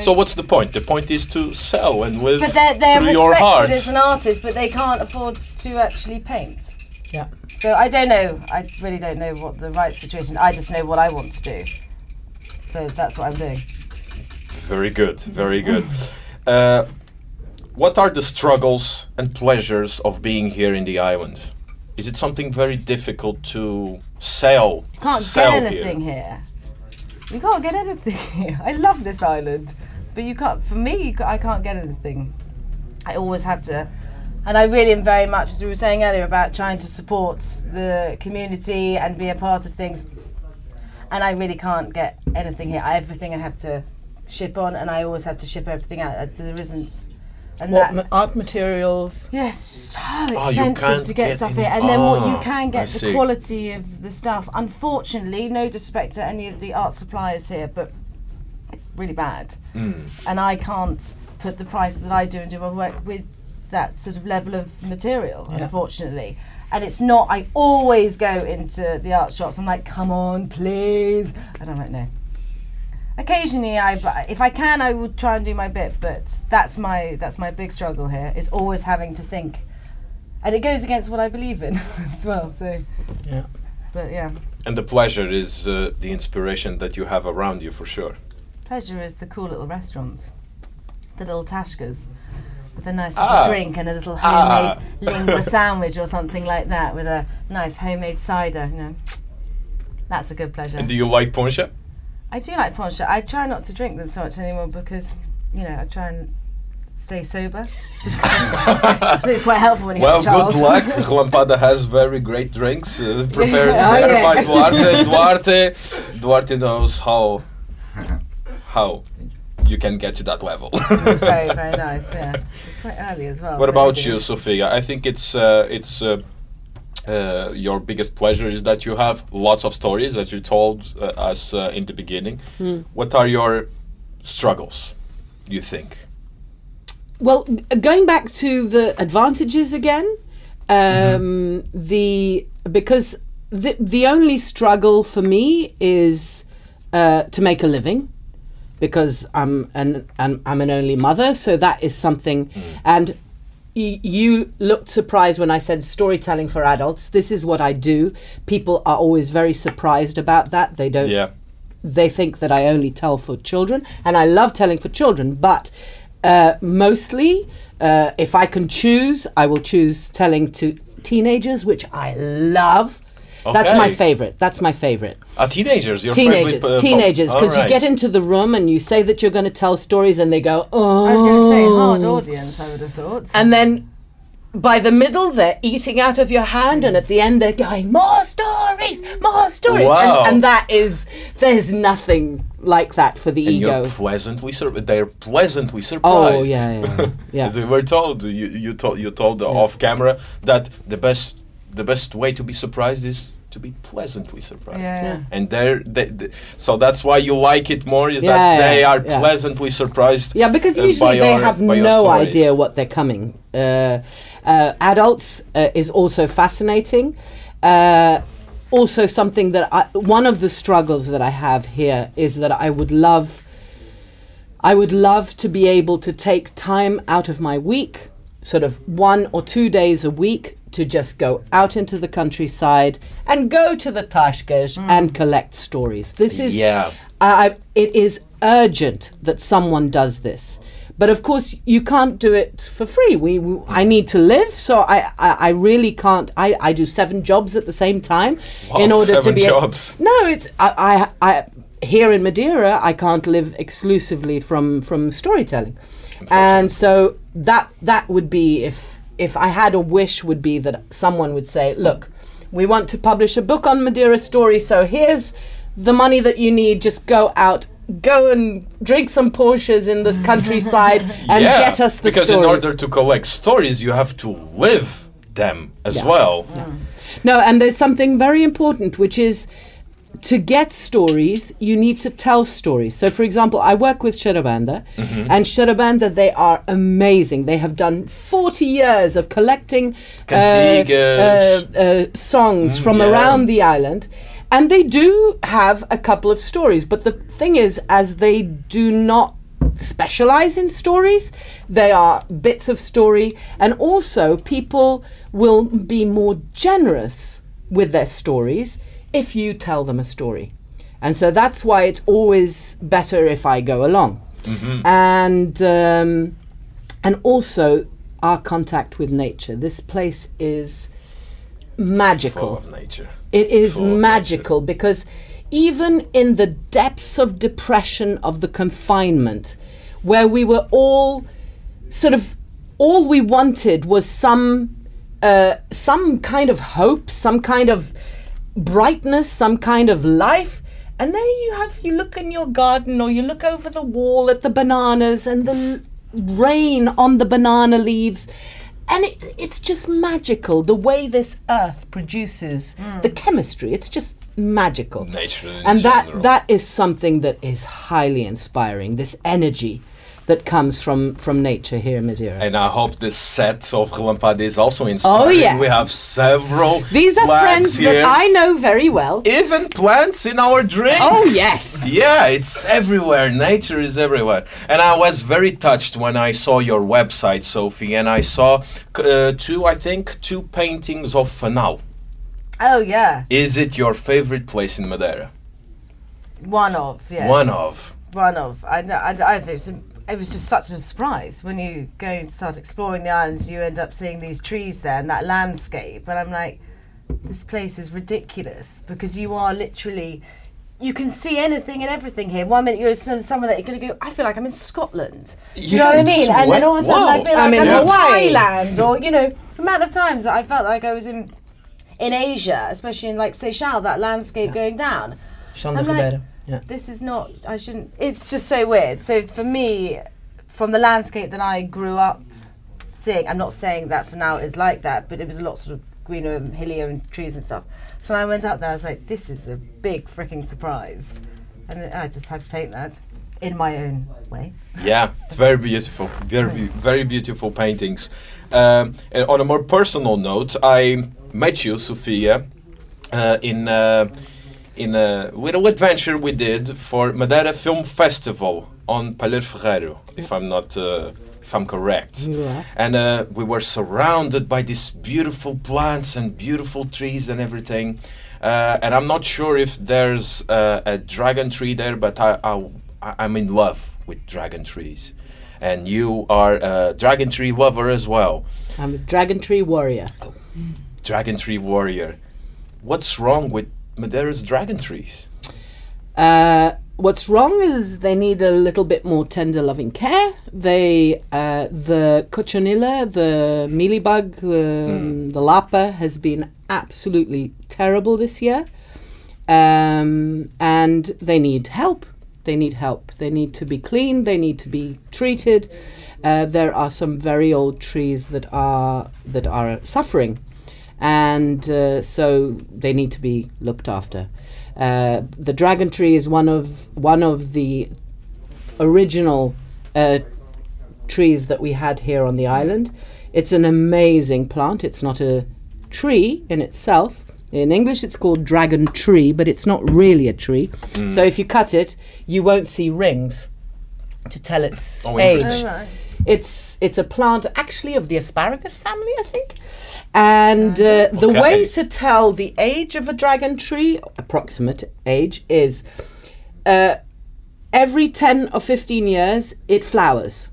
So what's the point? The point is to sell and with but they're they're through your heart. as an artist, but they can't afford to actually paint. Yeah. So I don't know. I really don't know what the right situation. I just know what I want to do. So that's what I'm doing. Very good, very good. Uh, what are the struggles and pleasures of being here in the island? Is it something very difficult to sell? You can't sell get anything here. You can't get anything here. I love this island, but you can't. For me, you I can't get anything. I always have to, and I really am very much, as we were saying earlier, about trying to support the community and be a part of things. And I really can't get anything here. I, everything I have to ship on, and I always have to ship everything out. Uh, There isn't. And What that, art materials? Yes, so Oh, expensive can't to get, get stuff any- here, and then what you can I get, the see. quality of the stuff. Unfortunately, no disrespect to any of the art suppliers here, but it's really bad, Mm. and I can't put the price that I do and do my work with that sort of level of material. Yeah. Unfortunately. And it's not. I always go into the art shops. I'm like, "Come on, please," and I'm like, "No." Occasionally, I bu- if I can, I would try and do my bit, but that's my that's my big struggle here. Is always having to think, and it goes against what I believe in as well. So, Yeah. but yeah, And the pleasure is uh, the inspiration that you have around you for sure. pleasure is the cool little restaurants, the little tashkas, with a nice Ah. drink and a little homemade lingua sandwich or something like that, with a nice homemade cider. You know, that's a good pleasure. And do you like poncha? I do like poncha. I try not to drink them so much anymore because, you know, I try and stay sober. It's quite helpful when you Well, have a child. Well, good luck. Lampada has very great drinks uh, prepared Oh, there yeah. by Duarte. Duarte, Duarte knows how how you can get to that level. It's very, very nice. Yeah, it's quite early as well. What so about you, Sophia? I think it's uh, it's uh, uh, your biggest pleasure is that you have lots of stories that you told uh, us uh, in the beginning. What are your struggles? You think? Well, going back to the advantages again, um, the because the the only struggle for me is uh, to make a living because I'm an, an I'm an only mother, so that is something. And y- you looked surprised when I said storytelling for adults. This is what I do. People are always very surprised about that. They don't Yeah. they think that I only tell for children, and I love telling for children, but uh, mostly, uh, if I can choose, I will choose telling to teenagers, which I love. That's my favorite. That's my favorite. Uh, teenagers, your Teenagers, favorite, uh, teenagers, because you get into the room and you say that you're going to tell stories, and they go, "Oh." I was going to say hard audience. I would have thought. And then by the middle, they're eating out of your hand, and at the end, they're going, More stories, more stories. Wow. And, and that is, there's nothing like that for the And ego. you're pleasantly sur- they're pleasantly surprised. Oh, yeah, yeah, yeah. As we were told, you, you told you told off camera that the best the best way to be surprised is to be pleasantly surprised. Yeah. Yeah. And they're they, they- so that's why you like it more is Yeah, that they are pleasantly surprised. Yeah, because uh, usually they your- have no idea what they're coming. Uh, uh, adults uh, is also fascinating. Uh, also, something that I, one of the struggles that I have here is that I would love, I would love to be able to take time out of my week, sort of one or two days a week, to just go out into the countryside and go to the Tashkesh mm. and collect stories. This is Yeah. I, it is urgent that someone does this. But of course, you can't do it for free. We, we I need to live, so I, I, I really can't. I, I do seven jobs at the same time in Wow, order to seven be. a- jobs. no, it's I, I, I here in Madeira. I can't live exclusively from from storytelling, and so that that would be if if I had a wish would be that someone would say, look, we want to publish a book on Madeira story, so here's the money that you need. Just go out. Go and drink some ponchas in this countryside and yeah, get us the because stories. in order to collect stories, you have to live them as Yeah. well. No, and there's something very important, which is to get stories, you need to tell stories. So, for example, I work with Xarabanda, and Xarabanda, they are amazing. They have done 40 years of collecting uh, uh, uh, songs from yeah. around the island. And they do have a couple of stories, but the thing is, as they do not specialize in stories, they are bits of story, and also people will be more generous with their stories if you tell them a story. And so that's why it's always better if I go along. And um, and also our contact with nature. This place is magical. Full of nature. It is Full magical because even in the depths of depression of the confinement, where we were all sort of all we wanted was some uh, some kind of hope, some kind of brightness, some kind of life. And there you have you look in your garden or you look over the wall at the bananas and the rain on the banana leaves. And it, it's just magical the way this earth produces hmm. the chemistry. It's just magical. Nature and that general. that is something that is highly inspiring. This energy that comes from from nature here in Madeira. And I hope this set of Relampada is also inspiring. Oh, yeah. We have several These are friends here. that I know very well. Even plants in our drink. Oh yes. Yeah, it's everywhere. Nature is everywhere. And I was very touched when I saw your website, Sophie, and I saw uh, two, I think, two paintings of Fanal. oh yeah, Is it your favorite place in Madeira? one of yes. One of. One of. I know. I, I think it was, it was just such a surprise when you go and start exploring the island. You end up seeing these trees there and that landscape, and I'm like, this place is ridiculous because you are literally. You can see anything and everything here. One minute you're some- somewhere that you're going to go. I feel like I'm in Scotland. Do you know what I mean? it's And then all of a sudden I wow. feel I'm like in I'm in Hawaii. Thailand, or you know, the amount of times that I felt like I was in in Asia, especially in like Seixal, that landscape going down. Sean I'm like, Ribeiro. Yeah. this is not i shouldn't it's just so weird so for me from the landscape that i grew up seeing i'm not saying that Fanal is like that but it was a lot sort of greener and hillier and trees and stuff. So when I went out there, I was like, this is a big freaking surprise. And I just had to paint that in my own way. Yeah, it's very beautiful. Very, be- very beautiful paintings. Um, and on a more personal note, I met you, Sofia, uh, in uh, in a little adventure we did for Madeira Film Festival on Palheiro Ferreiro, if I'm not. Uh, if I'm correct, Yeah. and uh, we were surrounded by these beautiful plants and beautiful trees and everything. Uh, and I'm not sure if there's uh, a dragon tree there, but I, I, I'm in love with dragon trees. And you are a dragon tree lover as well. I'm a dragon tree warrior. Dragon tree warrior. What's wrong with Madeira's dragon trees? Uh, what's wrong is they need a little bit more tender, loving care. They, uh, the cochonilla, the mealybug, um, the lapa has been absolutely terrible this year, um, and they need help. They need help. They need to be cleaned. They need to be treated. Uh, there are some very old trees that are that are suffering, and uh, so they need to be looked after. Uh, the dragon tree is one of one of the original uh, trees that we had here on the island. It's an amazing plant. It's not a tree in itself. In English, it's called dragon tree, but it's not really a tree. So if you cut it, you won't see rings to tell its Oh, age. Interesting. right. It's it's a plant actually of the asparagus family, I think. And uh, the way to tell the age of a dragon tree, approximate age, is uh, every 10 or 15 years it flowers.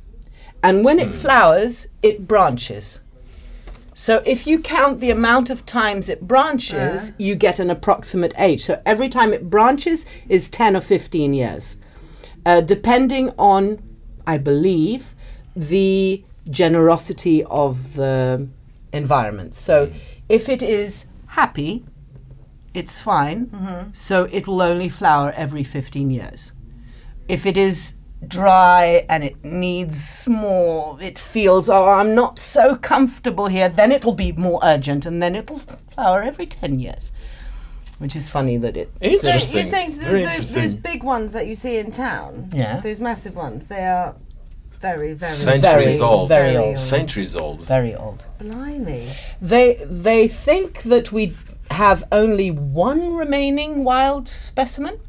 And when it flowers, it branches. So if you count the amount of times it branches, you get an approximate age. So every time it branches is 10 or 15 years. Uh, depending on, I believe, the generosity of the environment. So mm-hmm. if it is happy, it's fine. Mm-hmm. So it will only flower every 15 years. If it is dry and it needs more, it feels, oh, I'm not so comfortable here, then it'll be more urgent and then it'll flower every 10 years. Which is funny that it. So you're saying so Very the, those, those big ones that you see in town, Yeah. those massive ones, they are very, very, Centuries Very, old. very old. Centuries old. Very old. blimey. They they think that we have only one remaining wild specimen,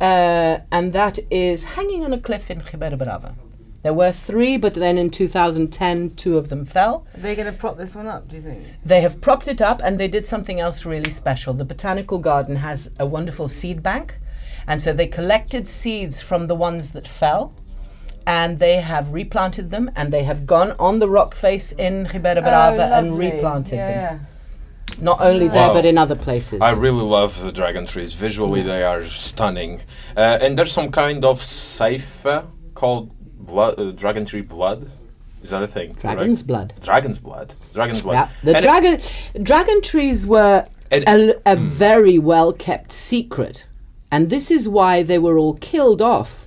uh, and that is hanging on a cliff in Ribeira Brava. There were three, but then in 2010, two of them fell. Are they going to prop this one up? Do you think? They have propped it up, and they did something else really special. The botanical garden has a wonderful seed bank, and so they collected seeds from the ones that fell. And they have replanted them, and they have gone on the rock face in Ribeira Brava and Oh, lovely. replanted yeah, them. Yeah. Not only there, Wow. but in other places. I really love the dragon trees. Visually, they are stunning. Uh, and there's some kind of seife called blood, uh, dragon tree blood. Is that a thing? correct? Dragon's blood. Dragon's blood. Dragon's blood. Yeah, the And it- dragon dragon trees were And- a, a Hmm. very well kept secret, and this is why they were all killed off,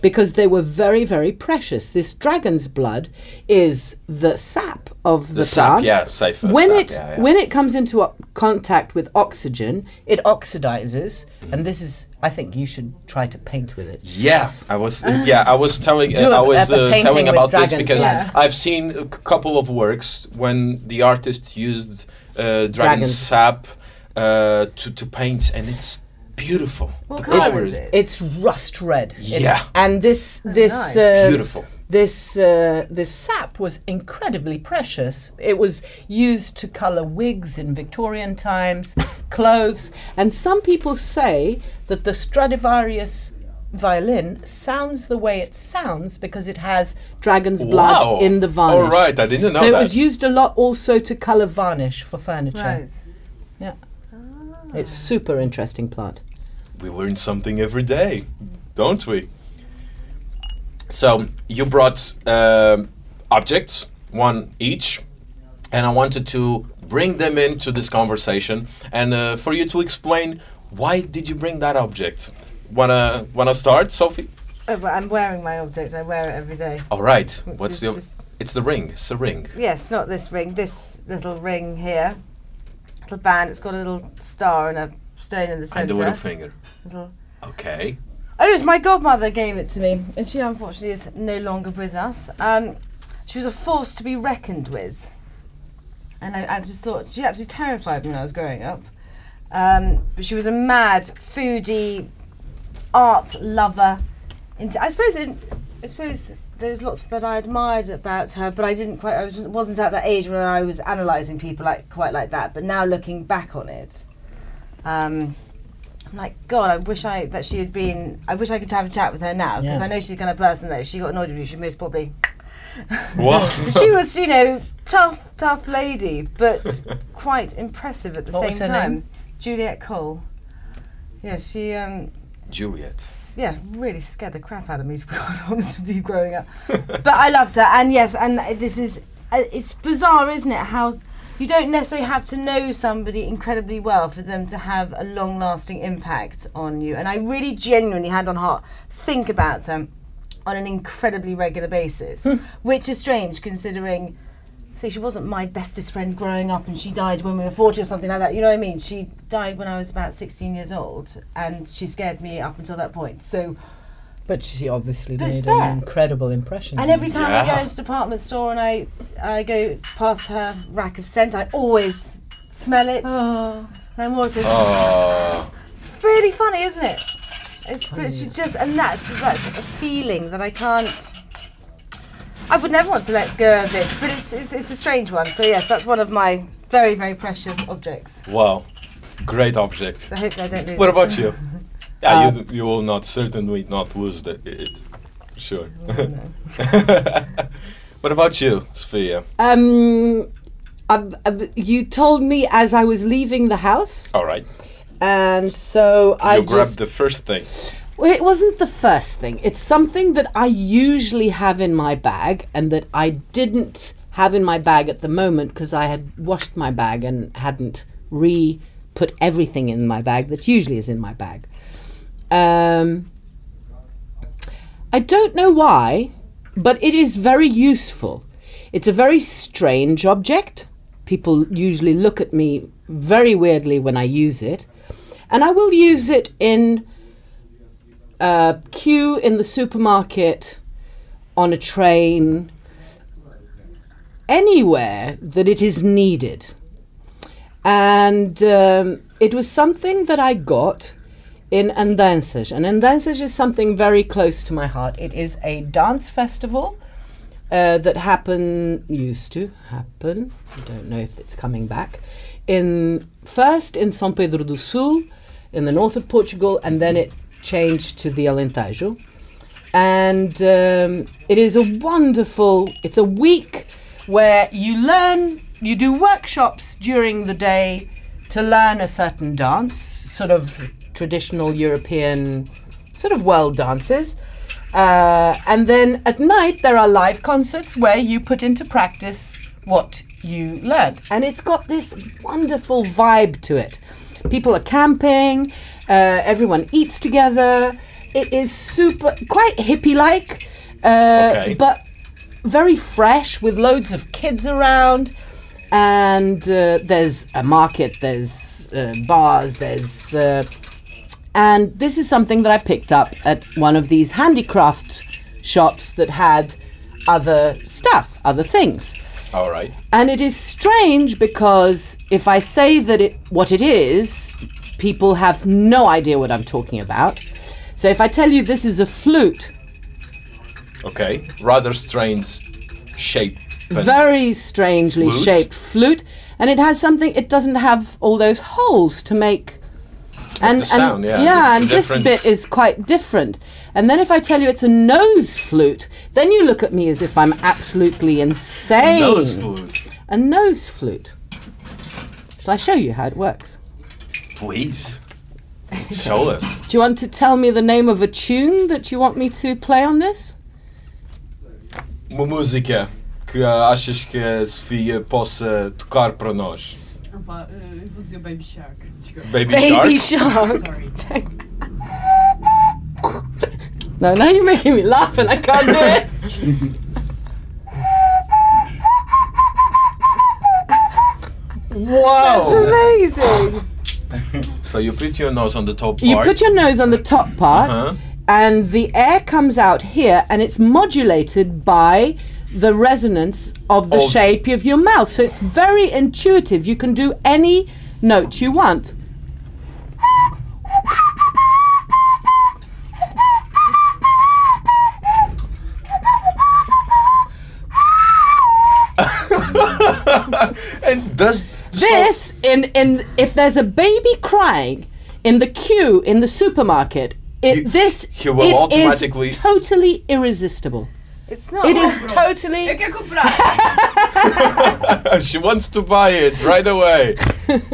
because they were very very precious. This dragon's blood is the sap of the, the sap, plant. yeah, seiva. When sap, it yeah, yeah. when it comes into o- contact with oxygen, it oxidizes, Hmm. and this is I think you should try to paint with it. Yeah, I was. Yeah, I was telling. Uh, I was uh, telling about this because yeah. I've seen a couple of works when the artist used uh, dragon Dragons. sap uh, to to paint, and it's beautiful. What the colour is it? It's rust red. It's- Yeah. and this this nice. uh, Beautiful. This uh, this sap was incredibly precious. It was used to color wigs in Victorian times, clothes, and some people say that the Stradivarius violin sounds the way it sounds because it has dragon's blood Wow. in the varnish. All right, I didn't know so that. it was used a lot also to color varnish for furniture. Right. Yeah. It's super interesting plant. We learn something every day, don't we? So you brought um, objects, one each, and I wanted to bring them into this conversation and uh, for you to explain why did you bring that object. Wanna wanna start, Sophie? Oh, but I'm wearing my object. I wear it every day. All right. What's the? It's the ring. It's the ring. Yes, not this ring. This little ring here. little band. It's got a little star and a stone in the centre. And the little finger. Little- Okay. Oh, it was my godmother gave it to me, and she unfortunately is no longer with us. Um, she was a force to be reckoned with, and I, I just thought she actually terrified me when I was growing up. Um, but she was a mad foodie, art lover. Into, I suppose, it, I suppose there was lots that I admired about her, but I didn't quite. I was, wasn't at that age where I was analysing people like quite like that. But now looking back on it. Um, I'm like, God, I wish I that she had been. I wish I could have a chat with her now because Yeah. I know she's the kind of person that if she got annoyed with you, she'd most probably. What? she was, you know, tough, tough lady, but quite impressive at the What same was her time. name? Juliet Cole. Yeah, she, um, Juliet. yeah, really scared the crap out of me to be quite honest with you growing up. but I loved her, and yes, and this is, uh, it's bizarre, isn't it? How you don't necessarily have to know somebody incredibly well for them to have a long lasting impact on you. And I really genuinely, hand on heart, think about them on an incredibly regular basis, hmm. which is strange considering. Say she wasn't my bestest friend growing up, and she died when we were forty or something like that. You know what I mean? She died when I was about sixteen years old, and she scared me up until that point. So, But she obviously But made an incredible impression. and every time I go to the department store and I I go past her rack of scent, I always smell it. Oh. And I'm always going, Oh. It's really funny, isn't it? It's but she just and that's that's a feeling that I can't. I would never want to let go of it, but it's it's, it's a strange one. So yes, that's one of my very very precious objects. Wow. Great object. So I hope I don't lose. What it. about you? Yeah, Uh, you, you will not certainly not lose the, it. Sure. what about you, Sophia? Um, uh, uh, you told me as I was leaving the house, All right. and so I you grabbed just. the first thing. Well, it wasn't the first thing. It's something that I usually have in my bag, and that I didn't have in my bag at the moment because I had washed my bag and hadn't re put everything in my bag that usually is in my bag. Um, I don't know why, but it is very useful. It's a very strange object. People usually look at me very weirdly when I use it. And I will use it in a queue in the supermarket, on a train, anywhere that it is needed. And um, it was something that I got in Andanças. And Andanças is something very close to my heart. It is a dance festival uh, that happen used to happen. I don't know if it's coming back. In first in São Pedro do Sul, in the north of Portugal, and then it changed to the Alentejo. And um, it is a wonderful. It's a week where you learn. You do workshops during the day to learn a certain dance, sort of traditional European, sort of world dances. Uh, and then at night, there are live concerts where you put into practice what you learned. And it's got this wonderful vibe to it. People are camping, uh, everyone eats together. It is super, quite hippie like, uh, Okay. but very fresh with loads of kids around. And uh, there's a market, there's uh, bars, there's uh, and this is something that I picked up at one of these handicraft shops that had other stuff, other things. All right. And it is strange because if I say that it what it is, people have no idea what I'm talking about. So if I tell you this is a flute, Okay. Rather strange shape. very strangely Flute? shaped flute, and it has something. It doesn't have all those holes to make. And, sound, yeah, and the- and the this bit is quite different. And then if I tell you it's a nose flute, then you look at me as if I'm absolutely insane. A Nose flute. A nose flute. Shall I show you how it works? Please. Show us. Do you want to tell me the name of a tune that you want me to play on this? Uma música que ah, achas que a Sofia possa tocar para nós. Opa, eu vou dizer Baby Shark. Baby, Baby Shark? Shark. Sorry. No, now you're making me laugh and I can't do it. Wow! Amazing. So you put your nose on the top part. You put your nose on the top part, Uh-huh. and the air comes out here, and it's modulated by the resonance of the Of- shape of your mouth. So it's very intuitive. You can do any note you want. and does This in in if there's a baby crying in the queue in the supermarket, it You- this will it is totally irresistible. It's not. It is Eu totally she wants to buy it right away.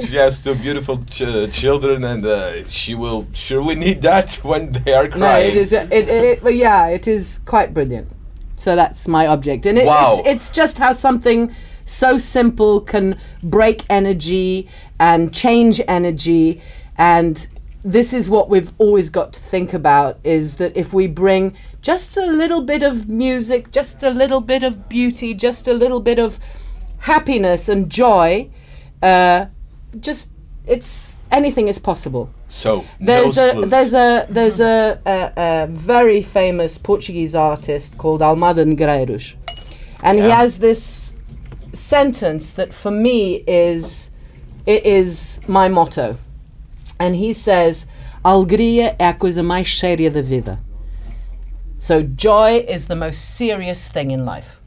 she has two beautiful ch- children, and uh, she will surely need that when they are crying. no. It is a- it, it, well, yeah. It is quite brilliant. So that's my object, and it, Wow. it's it's just how something so simple can break energy and change energy, and this is what we've always got to think about: is that if we bring just a little bit of music, just a little bit of beauty, just a little bit of happiness and joy, uh, just it's anything is possible. So There's a flutes. there's a there's a, a, a very famous Portuguese artist called Almada Negreiros, and he has this sentence that for me is it is my motto, and he says, "Alegria é a coisa mais séria da vida." So joy is the most serious thing in life,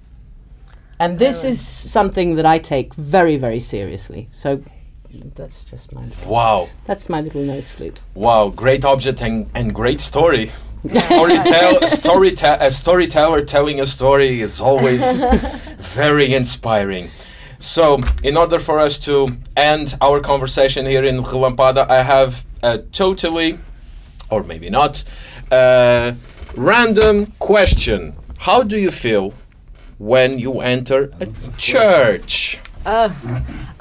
and this is something that I take very very seriously. So that's just my wow, that's my little nose flute. wow, great object and, and great story. Storytell, storyte- a storyteller telling a story is always very inspiring. So, in order for us to end our conversation here in Relampada, I have a totally, or maybe not, uh, random question. How do you feel when you enter a church? Oh,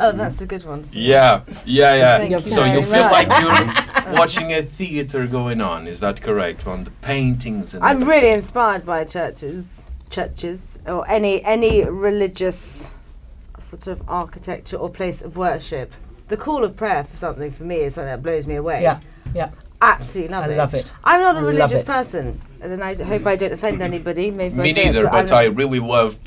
oh, that's a good one. Yeah, yeah, yeah. Thank so you very feel much. like you're watching a theater going on. Is that correct? On the paintings and I'm really inspired by churches, churches, or any any religious sort of architecture or place of worship. The call of prayer for something for me is something that blows me away. Yeah, yeah. absolutely love I it. love it. I'm not a love religious it. person, and then I d- hope I don't offend anybody. Maybe Me I it, neither, but I'm- really love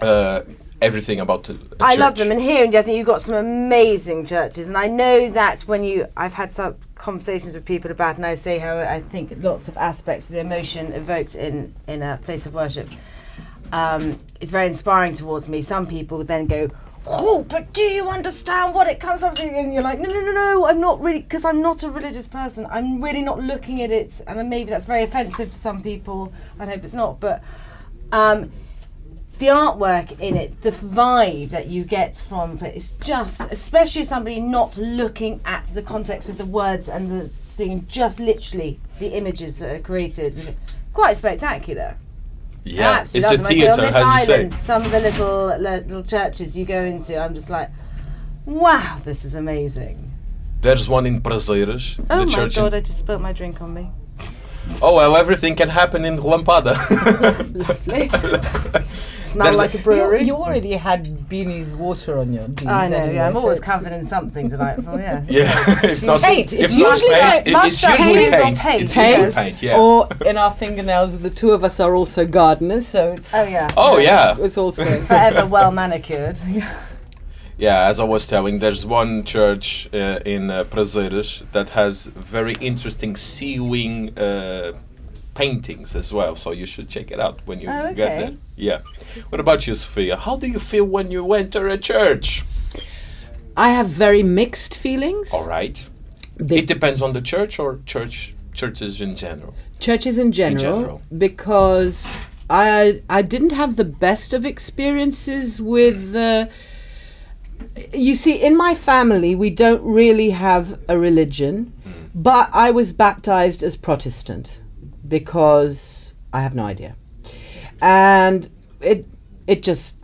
uh, everything about the. a I love them, and here in I think you've got some amazing churches, and I know that when you, I've had some conversations with people about, and I say how I think lots of aspects of the emotion evoked in in a place of worship um, is very inspiring towards me. Some people then go, "Oh, but do you understand what it comes up to?" And you're like, "No, no, no, no, I'm not really, because I'm not a religious person. I'm really not looking at it, and maybe that's very offensive to some people. I hope it's not, but." Um, the artwork in it, the vibe that you get from it, it's just, especially somebody not looking at the context of the words and the thing, just literally the images that are created, quite spectacular. Yeah, I it's a absolutely theater, them. On as this you island, say. some of the little little churches you go into, I'm just like, wow, this is amazing. There's one in Prazeres, Oh the my church. god, in, I just spilt my drink on me. oh well, everything can happen in Lampada. Smell like a- a brewery. You, you already had Beanie's water on your jeans. I know, anyway, yeah, I'm so always it's- covered in something delightful, yeah. yeah, if not, Paint, it's usually paint, paint, it- it's usually paint paint. paint, It's usually yes. paint. Yeah. Or in our fingernails, the two of us are also gardeners, so it's Oh yeah. oh yeah. it's also Forever well manicured. Yeah, as I was telling, there's one church uh, in uh, Prazeres that has very interesting ceiling uh, paintings as well. So you should check it out when you Oh, get there. Yeah. What about you, Sophia? How do you feel when you enter a church? I have very mixed feelings. All right. Be- It depends on the church or church churches in general. churches in general, in general. because I I didn't have the best of experiences with. Uh, you see, in my family, we don't really have a religion, but I was baptized as Protestant because I have no idea, and it it just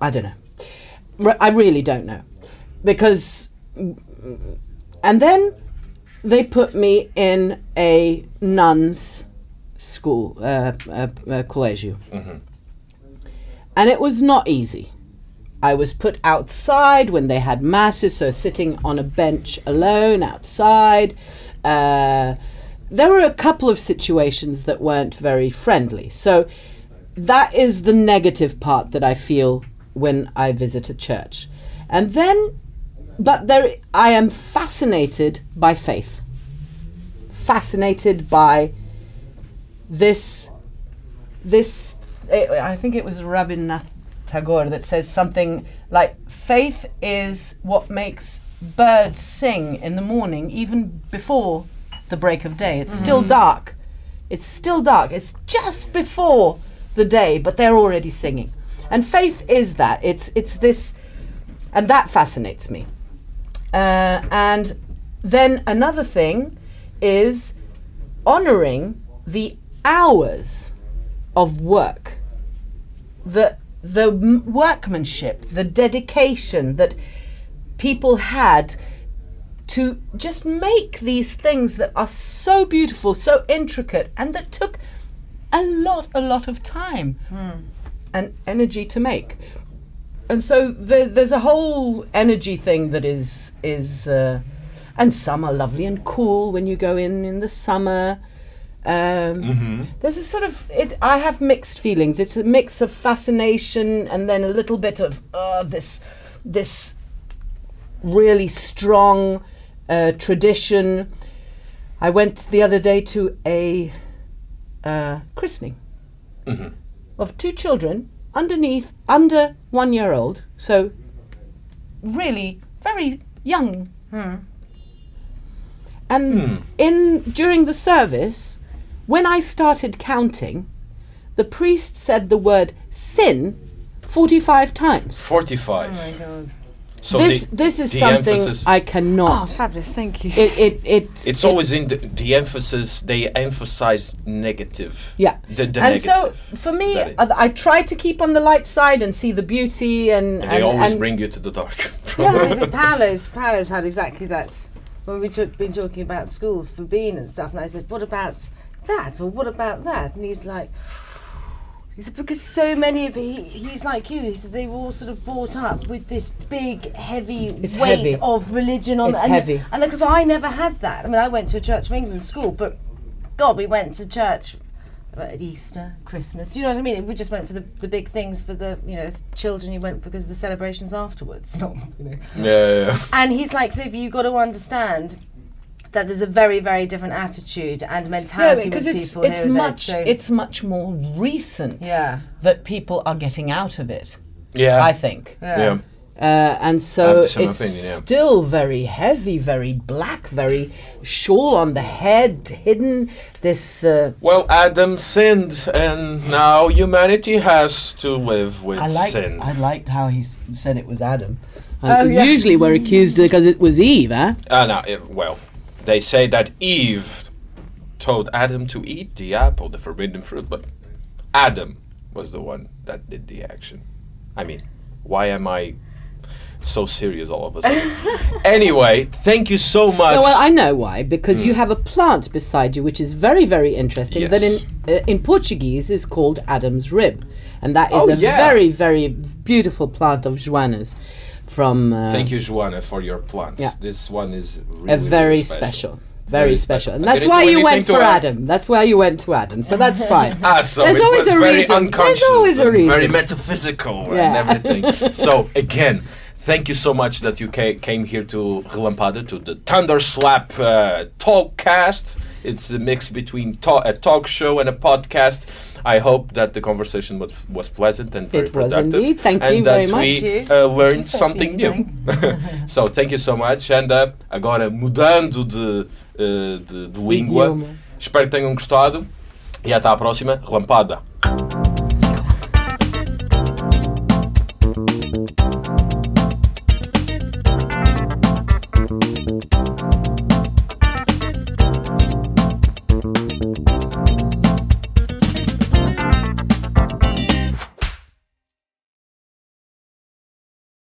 I don't know. I really don't know because, and then they put me in a nuns school, uh, uh, uh, collegio. And it was not easy. I was put outside when they had masses, so sitting on a bench alone outside. Uh, there were a couple of situations that weren't very friendly. So that is the negative part that I feel when I visit a church. And then, but there, I am fascinated by faith, fascinated by this, this. eh, I think it was Rabindranath Tagore that says something like, "Faith is what makes birds sing in the morning, even before the break of day. It's still dark. It's still dark. It's just before the day, but they're already singing. And faith is that. It's it's this, and that fascinates me. Uh, and then another thing is honoring the hours of work, the the workmanship, the dedication that people had to just make these things that are so beautiful, so intricate, and that took a lot, a lot of time and energy to make. And so there, there's a whole energy thing that is is, uh, and some are lovely and cool when you go in in the summer. Um, There's a sort of it. I have mixed feelings. It's a mix of fascination and then a little bit of uh, this this really strong uh, tradition. I went the other day to a uh, christening of two children underneath, under one year old. So, really very young. And in during the service, when I started counting, the priest said the word sin forty-five times. 45. Oh my god. So this the, this is something emphasis, I Oh, cannot. fabulous! Thank you. it it it it's it- always in the, the emphasis, they emphasize negative. Yeah. The, the and so for me, I, I try to keep on the light side and see the beauty and, And they and- always and- bring you to the dark. Yeah, so Paolo's, Paolo's had exactly that. When we've been talking about schools for being and stuff, and I said, what about that? Or what about that? And he's like, he said, because so many of he, he's like you. He said they were all sort of brought up with this big, heavy It's weight heavy. of religion on It's and, heavy. And because I never had that. I mean, I went to a Church of England school, but God, we went to church at Easter, Christmas. Do you know what I mean? We just went for the, the big things for the you know as children. You went because of the celebrations afterwards. Not you know. yeah, yeah, yeah. And he's like, so if you got to understand that there's a very very different attitude and yeah, mentality because with it's people it's here and there, much so- it's much more recent yeah that people are getting out of it. Yeah. I think, yeah. yeah. uh, and so it's opinion, yeah. still very heavy, very black, very shawl on the head, hidden. This uh, Well, Adam sinned, and now humanity has to live with I like. sin. I liked how he said it was Adam. Uh, Oh, yeah. Usually we're accused because it was Eve, huh? Ah, no, it- well, they say that Eve told Adam to eat the apple, the forbidden fruit, but Adam was the one that did the action. I mean, why am I so serious all of a sudden? anyway, thank you so much. No, well, I know why. Because you have a plant beside you, which is very, very interesting. That Yes. in uh, in Portuguese is called Adam's rib, and that is Oh, a yeah. very, very beautiful plant of Joanna's from. Uh, thank you, Joanna, for your plants. Yeah. This one is really, A very really special. Very Very special. special, and I that's why you went for add. Adam. That's why you went to Adam. So that's fine. Ah, so There's always a very reason. There's unconscious, always a and very metaphysical Yeah. and everything. so again, thank you so much that you ca- came here to Relampada to the Thunder Slap uh, Talkcast. It's a mix between ta- a talk show and a podcast. I hope that the conversation was, was pleasant and very It productive. indeed. Thank and you that very much. we Thank uh, learned something new. so thank you so much. And uh, agora mudando de, uh, de, de língua. Idioma. Espero que tenham gostado e até à próxima. Relampada.